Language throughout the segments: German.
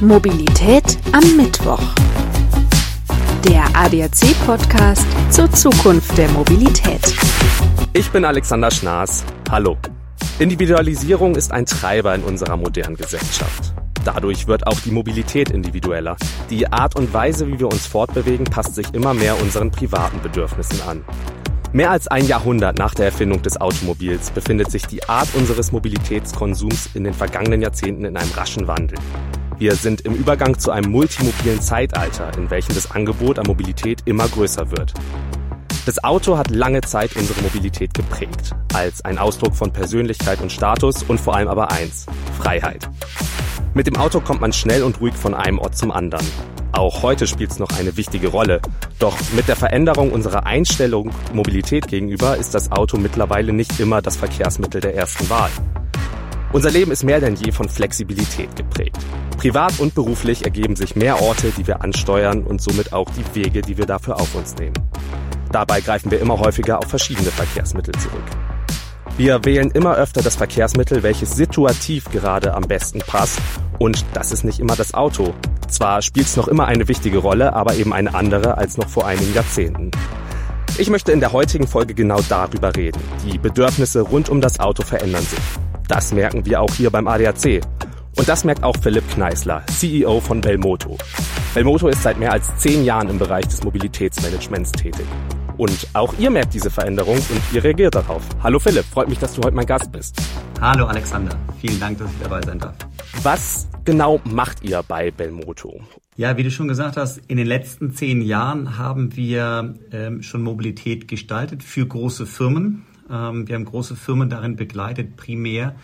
Mobilität am Mittwoch. Der ADAC-Podcast zur Zukunft der Mobilität. Ich bin Alexander Schnaas. Hallo. Individualisierung ist ein Treiber in unserer modernen Gesellschaft. Dadurch wird auch die Mobilität individueller. Die Art und Weise, wie wir uns fortbewegen, passt sich immer mehr unseren privaten Bedürfnissen an. Mehr als ein Jahrhundert nach der Erfindung des Automobils befindet sich die Art unseres Mobilitätskonsums in den vergangenen Jahrzehnten in einem raschen Wandel. Wir sind im Übergang zu einem multimobilen Zeitalter, in welchem das Angebot an Mobilität immer größer wird. Das Auto hat lange Zeit unsere Mobilität geprägt, als ein Ausdruck von Persönlichkeit und Status und vor allem aber eins, Freiheit. Mit dem Auto kommt man schnell und ruhig von einem Ort zum anderen. Auch heute spielt es noch eine wichtige Rolle. Doch mit der Veränderung unserer Einstellung Mobilität gegenüber ist das Auto mittlerweile nicht immer das Verkehrsmittel der ersten Wahl. Unser Leben ist mehr denn je von Flexibilität geprägt. Privat und beruflich ergeben sich mehr Orte, die wir ansteuern und somit auch die Wege, die wir dafür auf uns nehmen. Dabei greifen wir immer häufiger auf verschiedene Verkehrsmittel zurück. Wir wählen immer öfter das Verkehrsmittel, welches situativ gerade am besten passt. Und das ist nicht immer das Auto. Zwar spielt es noch immer eine wichtige Rolle, aber eben eine andere als noch vor einigen Jahrzehnten. Ich möchte in der heutigen Folge genau darüber reden. Die Bedürfnisse rund um das Auto verändern sich. Das merken wir auch hier beim ADAC. Und das merkt auch Philipp Kneißler, CEO von Belmoto. Belmoto ist seit mehr als zehn Jahren im Bereich des Mobilitätsmanagements tätig. Und auch ihr merkt diese Veränderung und ihr reagiert darauf. Hallo Philipp, freut mich, dass du heute mein Gast bist. Hallo Alexander, vielen Dank, dass ich dabei sein darf. Was genau macht ihr bei Belmoto? Ja, wie du schon gesagt hast, in den letzten zehn Jahren haben wir ähm, schon Mobilität gestaltet für große Firmen. Ähm, wir haben große Firmen darin begleitet, primär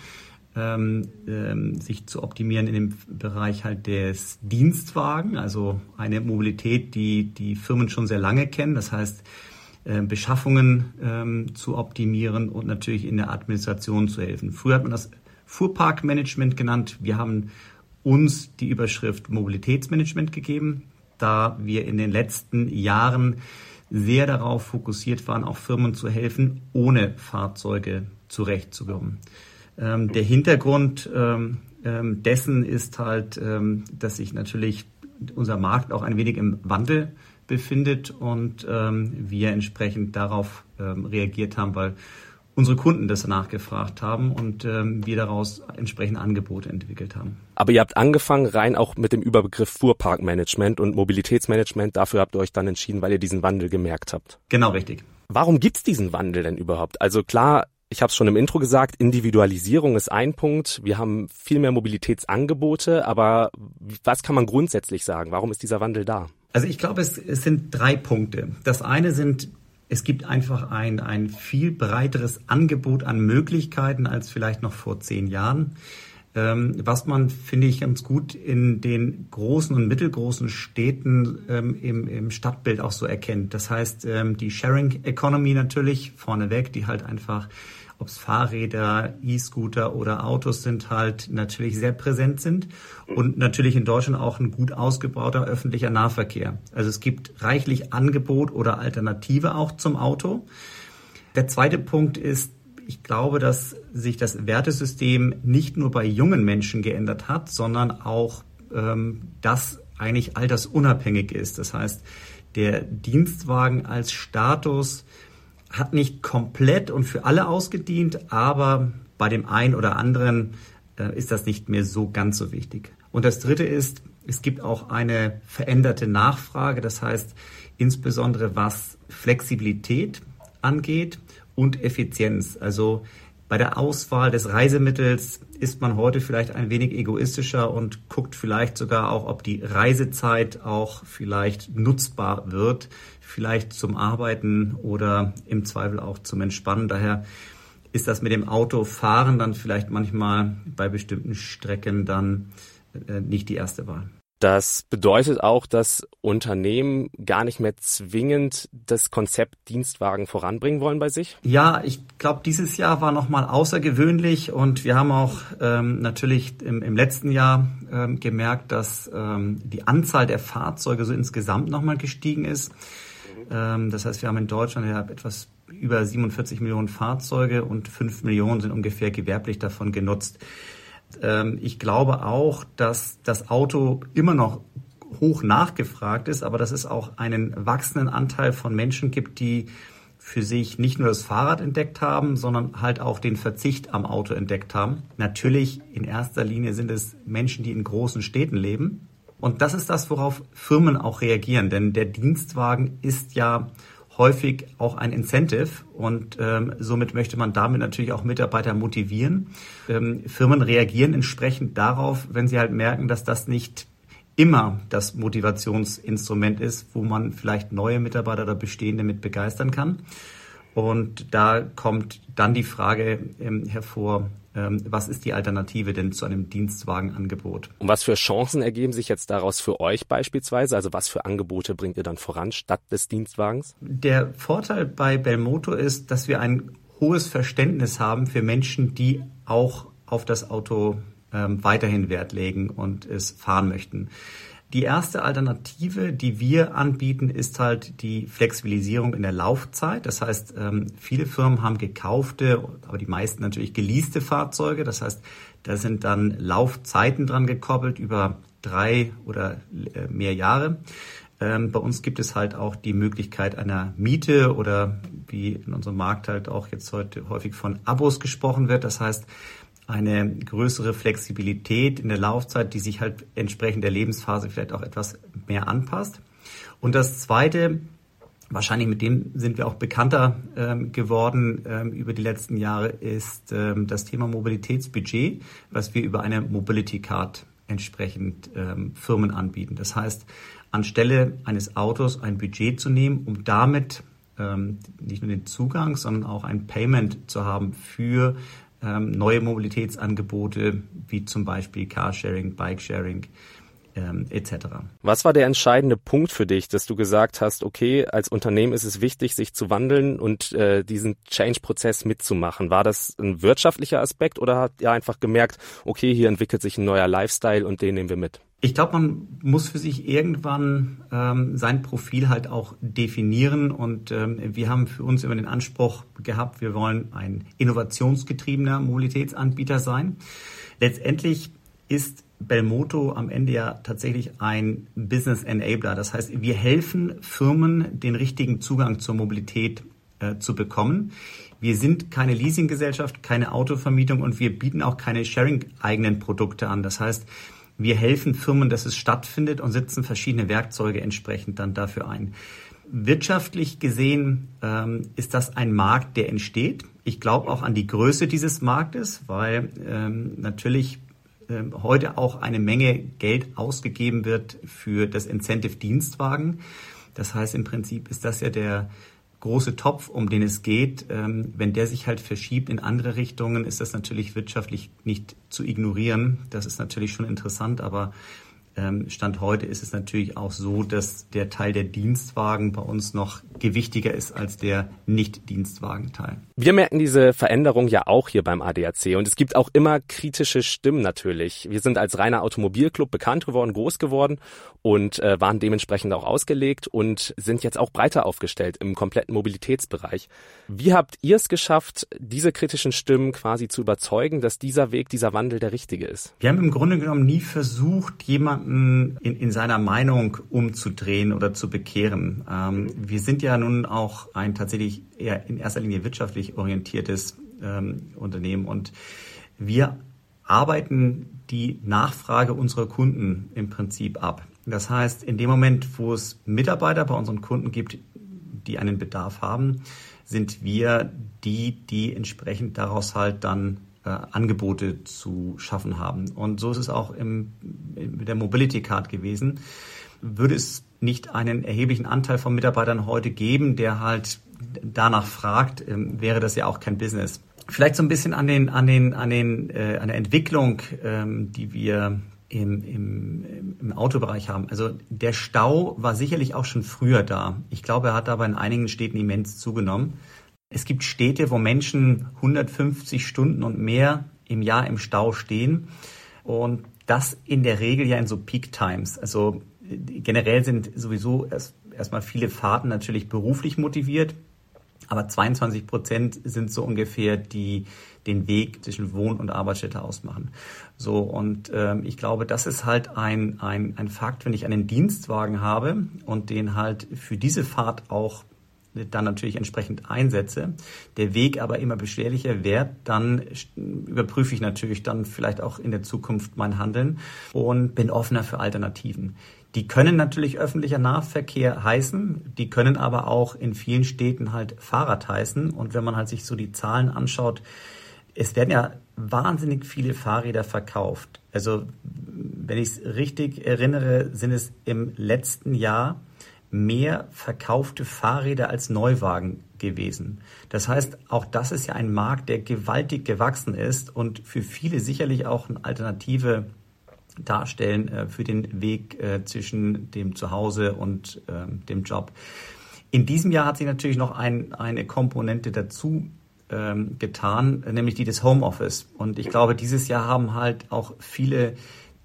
ähm, ähm, sich zu optimieren in dem Bereich halt des Dienstwagen, also eine Mobilität, die die Firmen schon sehr lange kennen. Das heißt, äh, Beschaffungen ähm, zu optimieren und natürlich in der Administration zu helfen. Früher hat man das Fuhrparkmanagement genannt. Wir haben uns die Überschrift Mobilitätsmanagement gegeben, da wir in den letzten Jahren sehr darauf fokussiert waren, auch Firmen zu helfen, ohne Fahrzeuge zurechtzukommen. Ähm, der Hintergrund ähm, ähm, dessen ist halt, ähm, dass sich natürlich unser Markt auch ein wenig im Wandel befindet und ähm, wir entsprechend darauf ähm, reagiert haben, weil unsere Kunden das nachgefragt haben und ähm, wir daraus entsprechende Angebote entwickelt haben. Aber ihr habt angefangen rein auch mit dem Überbegriff Fuhrparkmanagement und Mobilitätsmanagement. Dafür habt ihr euch dann entschieden, weil ihr diesen Wandel gemerkt habt. Genau richtig. Warum gibt's diesen Wandel denn überhaupt? Also klar, ich habe es schon im Intro gesagt, Individualisierung ist ein Punkt. Wir haben viel mehr Mobilitätsangebote, aber was kann man grundsätzlich sagen? Warum ist dieser Wandel da? Also ich glaube, es, es sind drei Punkte. Das eine sind, es gibt einfach ein, ein viel breiteres Angebot an Möglichkeiten als vielleicht noch vor zehn Jahren. Ähm, was man, finde ich, ganz gut in den großen und mittelgroßen Städten ähm, im, im Stadtbild auch so erkennt. Das heißt, ähm, die Sharing Economy natürlich vorneweg, die halt einfach ob es Fahrräder, E-Scooter oder Autos sind, halt natürlich sehr präsent sind und natürlich in Deutschland auch ein gut ausgebauter öffentlicher Nahverkehr. Also es gibt reichlich Angebot oder Alternative auch zum Auto. Der zweite Punkt ist, ich glaube, dass sich das Wertesystem nicht nur bei jungen Menschen geändert hat, sondern auch ähm, das eigentlich altersunabhängig ist. Das heißt, der Dienstwagen als Status hat nicht komplett und für alle ausgedient, aber bei dem einen oder anderen äh, ist das nicht mehr so ganz so wichtig. Und das Dritte ist, es gibt auch eine veränderte Nachfrage, das heißt insbesondere was Flexibilität angeht und Effizienz. Also bei der Auswahl des Reisemittels ist man heute vielleicht ein wenig egoistischer und guckt vielleicht sogar auch, ob die Reisezeit auch vielleicht nutzbar wird, vielleicht zum Arbeiten oder im Zweifel auch zum Entspannen. Daher ist das mit dem Autofahren dann vielleicht manchmal bei bestimmten Strecken dann äh, nicht die erste Wahl. Das bedeutet auch, dass Unternehmen gar nicht mehr zwingend das Konzept Dienstwagen voranbringen wollen bei sich? Ja, ich glaube, dieses Jahr war nochmal außergewöhnlich und wir haben auch ähm, natürlich im, im, letzten Jahr ähm, gemerkt, dass ähm, die Anzahl der Fahrzeuge so insgesamt nochmal gestiegen ist. Ähm, das heißt, wir haben in Deutschland ja etwas über 47 Millionen Fahrzeuge und 5 Millionen sind ungefähr gewerblich davon genutzt. Ähm, ich glaube auch, dass das Auto immer noch hoch nachgefragt ist, aber dass es auch einen wachsenden Anteil von Menschen gibt, die für sich nicht nur das Fahrrad entdeckt haben, sondern halt auch den Verzicht am Auto entdeckt haben. Natürlich in erster Linie sind es Menschen, die in großen Städten leben. Und das ist das, worauf Firmen auch reagieren, denn der Dienstwagen ist ja häufig auch ein Incentive und ähm, somit möchte man damit natürlich auch Mitarbeiter motivieren. Ähm, Firmen reagieren entsprechend darauf, wenn sie halt merken, dass das nicht immer das Motivationsinstrument ist, wo man vielleicht neue Mitarbeiter oder bestehende mit begeistern kann. Und da kommt dann die Frage ähm, hervor, ähm, was ist die Alternative denn zu einem Dienstwagenangebot? Und was für Chancen ergeben sich jetzt daraus für euch beispielsweise? Also was für Angebote bringt ihr dann voran statt des Dienstwagens? Der Vorteil bei Belmoto ist, dass wir ein hohes Verständnis haben für Menschen, die auch auf das Auto ähm, weiterhin Wert legen und es fahren möchten. Die erste Alternative, die wir anbieten, ist halt die Flexibilisierung in der Laufzeit. Das heißt, ähm, viele Firmen haben gekaufte, aber die meisten natürlich geleaste Fahrzeuge. Das heißt, da sind dann Laufzeiten dran gekoppelt über drei oder äh, mehr Jahre. Ähm, bei uns gibt es halt auch die Möglichkeit einer Miete oder wie in unserem Markt halt auch jetzt heute häufig von Abos gesprochen wird. Das heißt, eine größere Flexibilität in der Laufzeit, die sich halt entsprechend der Lebensphase vielleicht auch etwas mehr anpasst. Und das Zweite, wahrscheinlich mit dem sind wir auch bekannter ähm, geworden ähm, über die letzten Jahre, ist ähm, das Thema Mobilitätsbudget, was wir über eine Mobility Card entsprechend ähm, Firmen anbieten. Das heißt, anstelle eines Autos ein Budget zu nehmen, um damit ähm, nicht nur den Zugang, sondern auch ein Payment zu haben für ähm, neue Mobilitätsangebote wie zum Beispiel Carsharing, Bikesharing ähm, etc. Was war der entscheidende Punkt für dich, dass du gesagt hast, okay, als Unternehmen ist es wichtig, sich zu wandeln und äh, diesen Change-Prozess mitzumachen? War das ein wirtschaftlicher Aspekt oder habt ihr einfach gemerkt, okay, hier entwickelt sich ein neuer Lifestyle und den nehmen wir mit? Ich glaube, man muss für sich irgendwann ähm, sein Profil halt auch definieren und ähm, wir haben für uns immer den Anspruch gehabt, wir wollen ein innovationsgetriebener Mobilitätsanbieter sein. Letztendlich ist Belmoto am Ende ja tatsächlich ein Business Enabler. Das heißt, wir helfen Firmen, den richtigen Zugang zur Mobilität äh, zu bekommen. Wir sind keine Leasinggesellschaft, keine Autovermietung und wir bieten auch keine Sharing-eigenen Produkte an. Das heißt, wir helfen Firmen, dass es stattfindet und setzen verschiedene Werkzeuge entsprechend dann dafür ein. Wirtschaftlich gesehen ähm, ist das ein Markt, der entsteht. Ich glaube auch an die Größe dieses Marktes, weil ähm, natürlich ähm, heute auch eine Menge Geld ausgegeben wird für das Incentive Dienstwagen. Das heißt, im Prinzip ist das ja der große Topf, um den es geht, ähm, wenn der sich halt verschiebt in andere Richtungen, ist das natürlich wirtschaftlich nicht zu ignorieren. Das ist natürlich schon interessant, aber Stand heute ist es natürlich auch so, dass der Teil der Dienstwagen bei uns noch gewichtiger ist als der Nicht-Dienstwagenteil. Wir merken diese Veränderung ja auch hier beim ADAC und es gibt auch immer kritische Stimmen natürlich. Wir sind als reiner Automobilclub bekannt geworden, groß geworden und äh, waren dementsprechend auch ausgelegt und sind jetzt auch breiter aufgestellt im kompletten Mobilitätsbereich. Wie habt ihr es geschafft, diese kritischen Stimmen quasi zu überzeugen, dass dieser Weg, dieser Wandel der richtige ist? Wir haben im Grunde genommen nie versucht, jemanden jemanden in, in seiner Meinung umzudrehen oder zu bekehren. Ähm, wir sind ja nun auch ein tatsächlich eher in erster Linie wirtschaftlich orientiertes ähm, Unternehmen und wir arbeiten die Nachfrage unserer Kunden im Prinzip ab. Das heißt, in dem Moment, wo es Mitarbeiter bei unseren Kunden gibt, die einen Bedarf haben, sind wir die, die entsprechend daraus halt dann äh, Angebote zu schaffen haben. Und so ist es auch im, mit der Mobility Card gewesen. Würde es nicht einen erheblichen Anteil von Mitarbeitern heute geben, der halt danach fragt, ähm, wäre das ja auch kein Business. Vielleicht so ein bisschen an den, an den, an den, äh, an der Entwicklung, ähm, die wir im, im, im Autobereich haben. Also der Stau war sicherlich auch schon früher da. Ich glaube, er hat aber in einigen Städten immens zugenommen. Es gibt Städte, wo Menschen 150 Stunden und mehr im Jahr im Stau stehen. Und das in der Regel ja in so Peak Times. Also generell sind sowieso erst, erstmal viele Fahrten natürlich beruflich motiviert. Aber 22 Prozent sind so ungefähr die den Weg zwischen Wohn- und Arbeitsstätte ausmachen. So und ähm, ich glaube, das ist halt ein, ein, ein Fakt, wenn ich einen Dienstwagen habe und den halt für diese Fahrt auch dann natürlich entsprechend einsetze, der Weg aber immer beschwerlicher wird, dann überprüfe ich natürlich dann vielleicht auch in der Zukunft mein Handeln und bin offener für Alternativen. Die können natürlich öffentlicher Nahverkehr heißen, die können aber auch in vielen Städten halt Fahrrad heißen. Und wenn man halt sich so die Zahlen anschaut, es werden ja wahnsinnig viele Fahrräder verkauft. Also wenn ich es richtig erinnere, sind es im letzten Jahr mehr verkaufte Fahrräder als Neuwagen gewesen. Das heißt, auch das ist ja ein Markt, der gewaltig gewachsen ist und für viele sicherlich auch eine Alternative darstellen äh, für den Weg äh, zwischen dem Zuhause und äh, dem Job. In diesem Jahr hat sich natürlich noch ein, eine Komponente dazu ähm, getan, nämlich die des Homeoffice. Und ich glaube, dieses Jahr haben halt auch viele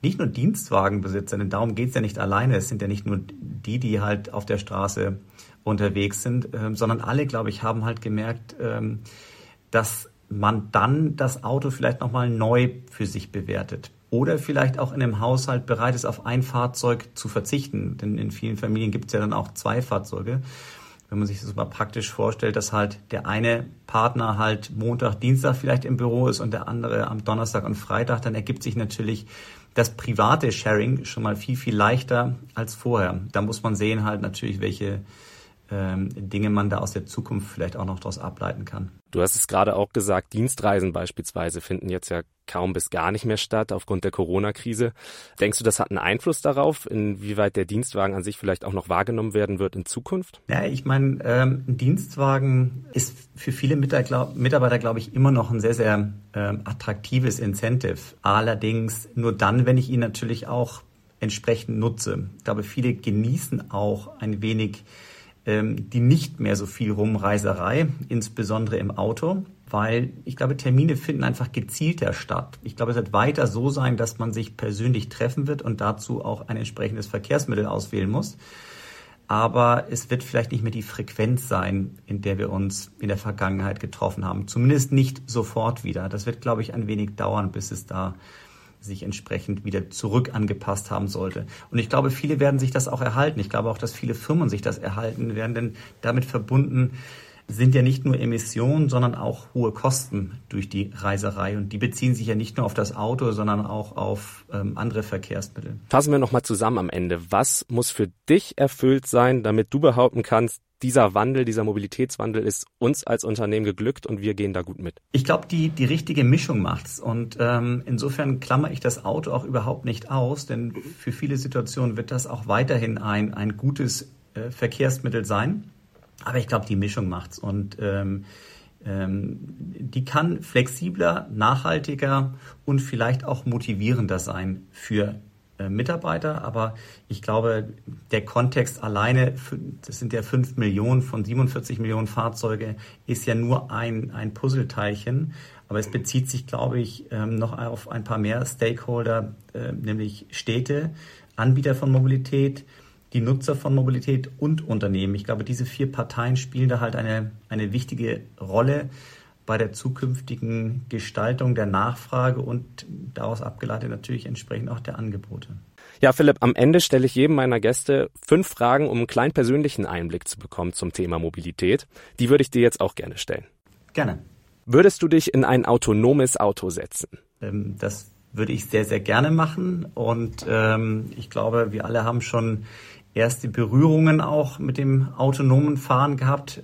nicht nur Dienstwagenbesitzer, denn darum geht's ja nicht alleine, es sind ja nicht nur die, die halt auf der Straße unterwegs sind, ähm, sondern alle, glaube ich, haben halt gemerkt, ähm, dass man dann das Auto vielleicht nochmal neu für sich bewertet. Oder vielleicht auch in einem Haushalt bereit ist, auf ein Fahrzeug zu verzichten. Denn in vielen Familien gibt es ja dann auch zwei Fahrzeuge. Wenn man sich das mal praktisch vorstellt, dass halt der eine Partner halt Montag, Dienstag vielleicht im Büro ist und der andere am Donnerstag und Freitag, dann ergibt sich natürlich das private Sharing schon mal viel, viel leichter als vorher. Da muss man sehen halt natürlich, welche ähm, Dinge man da aus der Zukunft vielleicht auch noch daraus ableiten kann. Du hast es gerade auch gesagt, Dienstreisen beispielsweise finden jetzt ja kaum bis gar nicht mehr statt aufgrund der Corona-Krise. Denkst du, das hat einen Einfluss darauf, inwieweit der Dienstwagen an sich vielleicht auch noch wahrgenommen werden wird in Zukunft? Ja, ich meine, ähm, ein Dienstwagen ist für viele Mitarbeiter, glaube ich, immer noch ein sehr, sehr ähm, attraktives Incentive. Allerdings nur dann, wenn ich ihn natürlich auch entsprechend nutze. Ich glaube, viele genießen auch ein wenig die nicht mehr so viel Rumreiserei, insbesondere im Auto, weil ich glaube, Termine finden einfach gezielter statt. Ich glaube, es wird weiter so sein, dass man sich persönlich treffen wird und dazu auch ein entsprechendes Verkehrsmittel auswählen muss. Aber es wird vielleicht nicht mehr die Frequenz sein, in der wir uns in der Vergangenheit getroffen haben. Zumindest nicht sofort wieder. Das wird, glaube ich, ein wenig dauern, bis es da sich entsprechend wieder zurück angepasst haben sollte. Und ich glaube, viele werden sich das auch erhalten. Ich glaube auch, dass viele Firmen sich das erhalten werden, denn damit verbunden sind ja nicht nur Emissionen, sondern auch hohe Kosten durch die Reiserei. Und die beziehen sich ja nicht nur auf das Auto, sondern auch auf ähm, andere Verkehrsmittel. Fassen wir nochmal zusammen am Ende. Was muss für dich erfüllt sein, damit du behaupten kannst, dieser Wandel, dieser Mobilitätswandel ist uns als Unternehmen geglückt und wir gehen da gut mit? Ich glaube, die, die richtige Mischung macht's. Und ähm, insofern klammer ich das Auto auch überhaupt nicht aus, denn für viele Situationen wird das auch weiterhin ein, ein gutes äh, Verkehrsmittel sein. Aber ich glaube, die Mischung macht's. Und ähm, ähm, die kann flexibler, nachhaltiger und vielleicht auch motivierender sein für äh, Mitarbeiter, aber ich glaube, der Kontext alleine, das sind ja fünf Millionen von 47 Millionen Fahrzeuge, ist ja nur ein, ein Puzzleteilchen. Aber es bezieht sich, glaube ich, ähm, noch auf ein paar mehr Stakeholder, äh, nämlich Städte, Anbieter von Mobilität, die Nutzer von Mobilität und Unternehmen. Ich glaube, diese vier Parteien spielen da halt eine, eine wichtige Rolle bei der zukünftigen Gestaltung der Nachfrage und daraus abgeleitet natürlich entsprechend auch der Angebote. Ja, Philipp, am Ende stelle ich jedem meiner Gäste fünf Fragen, um einen kleinen persönlichen Einblick zu bekommen zum Thema Mobilität. Die würde ich dir jetzt auch gerne stellen. Gerne. Würdest du dich in ein autonomes Auto setzen? Ähm, das würde ich sehr, sehr gerne machen. Und ähm, ich glaube, wir alle haben schon erste Berührungen auch mit dem autonomen Fahren gehabt.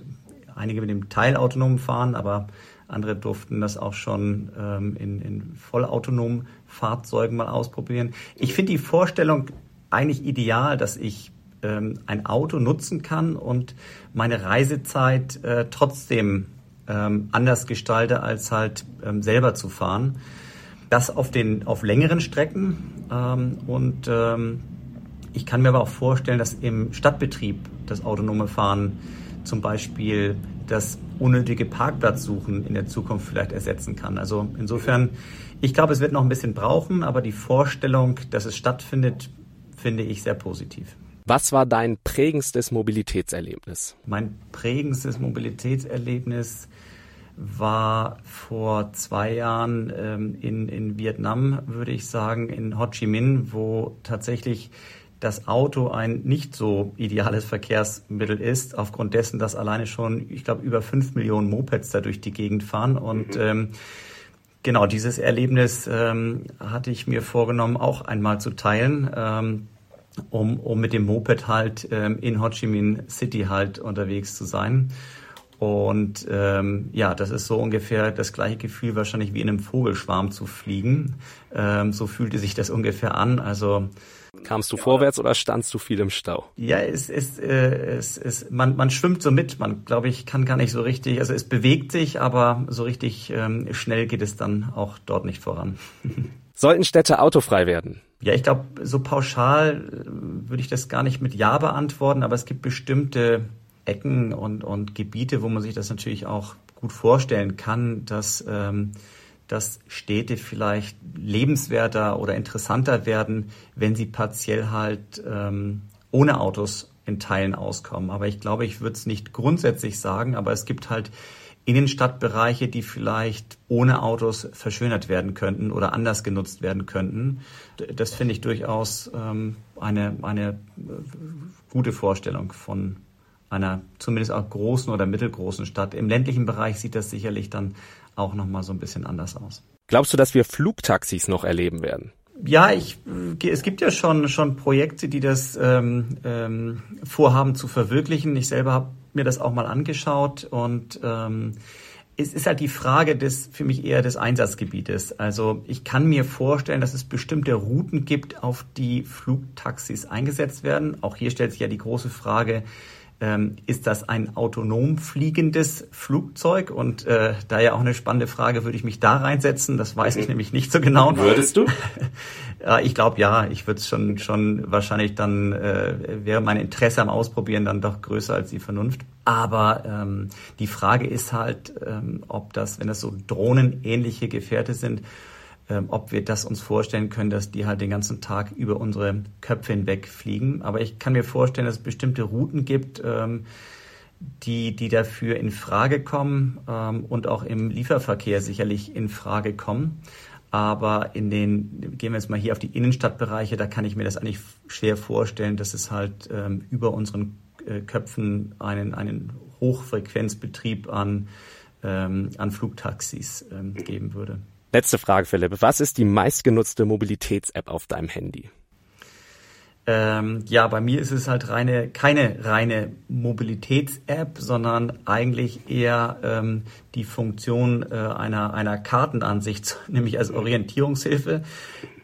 Einige mit dem teilautonomen Fahren, aber andere durften das auch schon ähm, in, in vollautonomen Fahrzeugen mal ausprobieren. Ich finde die Vorstellung eigentlich ideal, dass ich ähm, ein Auto nutzen kann und meine Reisezeit äh, trotzdem ähm, anders gestalte, als halt ähm, selber zu fahren. Das auf den auf längeren Strecken ähm, und ähm, ich kann mir aber auch vorstellen, dass im Stadtbetrieb das autonome Fahren zum Beispiel das unnötige Parkplatzsuchen in der Zukunft vielleicht ersetzen kann. Also insofern, ich glaube, es wird noch ein bisschen brauchen, aber die Vorstellung, dass es stattfindet, finde ich sehr positiv. Was war dein prägendstes Mobilitätserlebnis? Mein prägendstes Mobilitätserlebnis war vor zwei Jahren ähm, in, in Vietnam, würde ich sagen, in Ho Chi Minh, wo tatsächlich das Auto ein nicht so ideales Verkehrsmittel ist, aufgrund dessen, dass alleine schon, ich glaube, über fünf Millionen Mopeds da durch die Gegend fahren. Und mhm. ähm, genau dieses Erlebnis ähm, hatte ich mir vorgenommen, auch einmal zu teilen. Ähm, um, um mit dem Moped halt ähm, in Ho Chi Minh City halt unterwegs zu sein. Und ähm, ja, das ist so ungefähr das gleiche Gefühl wahrscheinlich wie in einem Vogelschwarm zu fliegen. Ähm, so fühlte sich das ungefähr an. Also Kamst du vorwärts oder standst du viel im Stau? Ja, es ist, äh, es ist, man, man schwimmt so mit. Man, glaube ich, kann gar nicht so richtig, also es bewegt sich, aber so richtig ähm, schnell geht es dann auch dort nicht voran. Sollten Städte autofrei werden? Ja, ich glaube, so pauschal äh, würde ich das gar nicht mit Ja beantworten, aber es gibt bestimmte Ecken und, und Gebiete, wo man sich das natürlich auch gut vorstellen kann, dass, ähm, dass Städte vielleicht lebenswerter oder interessanter werden, wenn sie partiell halt ähm, ohne Autos in Teilen auskommen. Aber ich glaube, ich würde es nicht grundsätzlich sagen, aber es gibt halt Innenstadtbereiche, die vielleicht ohne Autos verschönert werden könnten oder anders genutzt werden könnten. Das finde ich durchaus ähm, eine, eine äh, gute Vorstellung von einer zumindest auch großen oder mittelgroßen Stadt. Im ländlichen Bereich sieht das sicherlich dann auch noch mal so ein bisschen anders aus. Glaubst du, dass wir Flugtaxis noch erleben werden? Ja, ich, es gibt ja schon, schon Projekte, die das ähm, ähm, vorhaben zu verwirklichen. Ich selber habe mir das auch mal angeschaut und ähm, es ist halt die Frage des, für mich eher des Einsatzgebietes. Also ich kann mir vorstellen, dass es bestimmte Routen gibt, auf die Flugtaxis eingesetzt werden. Auch hier stellt sich ja die große Frage, ähm, ist das ein autonom fliegendes Flugzeug? Und äh, da ja auch eine spannende Frage, würde ich mich da reinsetzen? Das weiß ich mhm. nämlich nicht so genau. Würdest du? ja, ich glaube ja. Ich würde es schon, schon wahrscheinlich dann, äh, wäre mein Interesse am Ausprobieren dann doch größer als die Vernunft. Aber ähm, die Frage ist halt, ähm, ob das, wenn das so drohnenähnliche Gefährte sind, ähm, ob wir das uns vorstellen können, dass die halt den ganzen Tag über unsere Köpfe hinweg fliegen. Aber ich kann mir vorstellen, dass es bestimmte Routen gibt, ähm, die, die dafür in Frage kommen ähm, und auch im Lieferverkehr sicherlich in Frage kommen. Aber in den, gehen wir jetzt mal hier auf die Innenstadtbereiche, da kann ich mir das eigentlich schwer vorstellen, dass es halt über unseren äh, Köpfen einen, einen Hochfrequenzbetrieb an, an Flugtaxis geben würde. Letzte Frage, Philipp. Was ist die meistgenutzte Mobilitäts-App auf deinem Handy? Ähm, ja, bei mir ist es halt reine, keine reine Mobilitäts-App, sondern eigentlich eher ähm, die Funktion äh, einer, einer Kartenansicht, nämlich als Orientierungshilfe.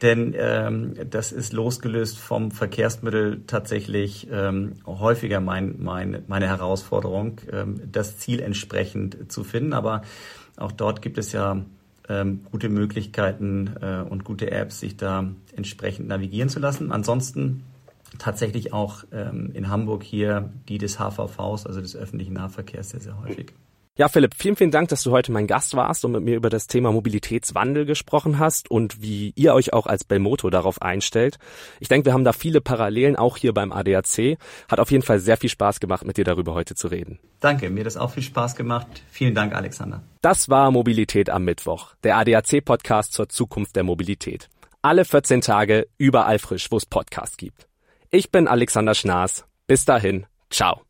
Denn ähm, das ist losgelöst vom Verkehrsmittel tatsächlich ähm, häufiger mein, mein, meine Herausforderung, ähm, das Ziel entsprechend zu finden. Aber auch dort gibt es ja ähm, gute Möglichkeiten äh, und gute Apps, sich da entsprechend navigieren zu lassen. Ansonsten tatsächlich auch ähm, in Hamburg hier die des HVVs, also des öffentlichen Nahverkehrs, sehr, sehr häufig. Ja, Philipp, vielen, vielen Dank, dass du heute mein Gast warst und mit mir über das Thema Mobilitätswandel gesprochen hast und wie ihr euch auch als Belmoto darauf einstellt. Ich denke, wir haben da viele Parallelen, auch hier beim ADAC. Hat auf jeden Fall sehr viel Spaß gemacht, mit dir darüber heute zu reden. Danke, mir hat das auch viel Spaß gemacht. Vielen Dank, Alexander. Das war Mobilität am Mittwoch, der ADAC-Podcast zur Zukunft der Mobilität. Alle 14 Tage, überall frisch, wo es Podcasts gibt. Ich bin Alexander Schnaas. Bis dahin, ciao.